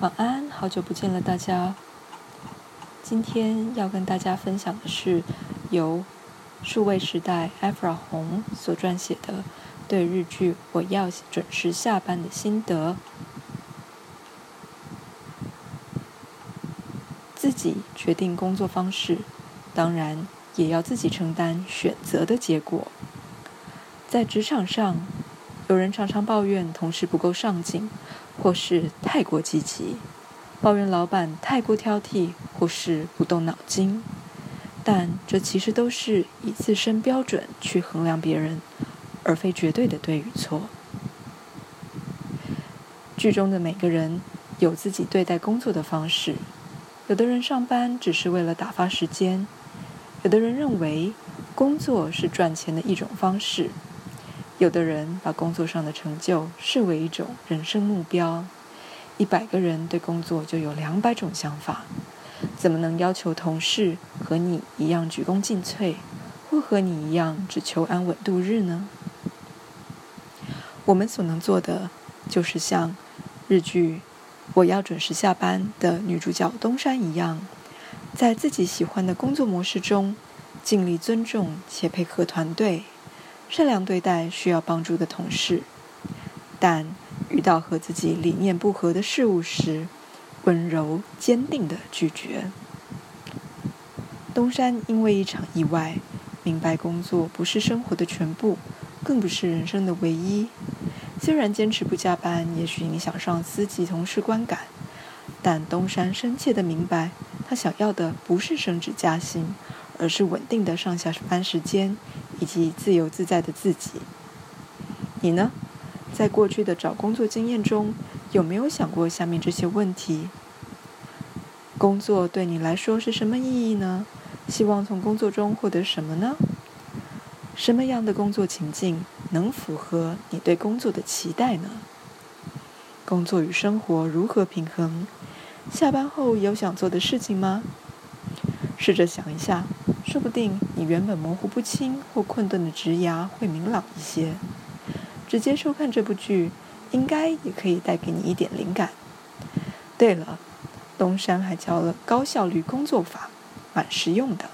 晚安，好久不见了，大家。今天要跟大家分享的是由数位时代艾弗拉红所撰写的对日剧《我要准时下班》的心得。自己决定工作方式，当然也要自己承担选择的结果。在职场上，有人常常抱怨同事不够上进。或是太过积极，抱怨老板太过挑剔，或是不动脑筋，但这其实都是以自身标准去衡量别人，而非绝对的对与错。剧中的每个人有自己对待工作的方式，有的人上班只是为了打发时间，有的人认为工作是赚钱的一种方式。有的人把工作上的成就视为一种人生目标，一百个人对工作就有两百种想法，怎么能要求同事和你一样鞠躬尽瘁，或和你一样只求安稳度日呢？我们所能做的，就是像日剧《我要准时下班》的女主角东山一样，在自己喜欢的工作模式中，尽力尊重且配合团队。善良对待需要帮助的同事，但遇到和自己理念不合的事物时，温柔坚定的拒绝。东山因为一场意外，明白工作不是生活的全部，更不是人生的唯一。虽然坚持不加班，也许影响上司及同事观感，但东山深切的明白，他想要的不是升职加薪，而是稳定的上下班时间。以及自由自在的自己。你呢？在过去的找工作经验中，有没有想过下面这些问题？工作对你来说是什么意义呢？希望从工作中获得什么呢？什么样的工作情境能符合你对工作的期待呢？工作与生活如何平衡？下班后有想做的事情吗？试着想一下。说不定你原本模糊不清或困顿的职涯会明朗一些。直接收看这部剧，应该也可以带给你一点灵感。对了，东山还教了高效率工作法，蛮实用的。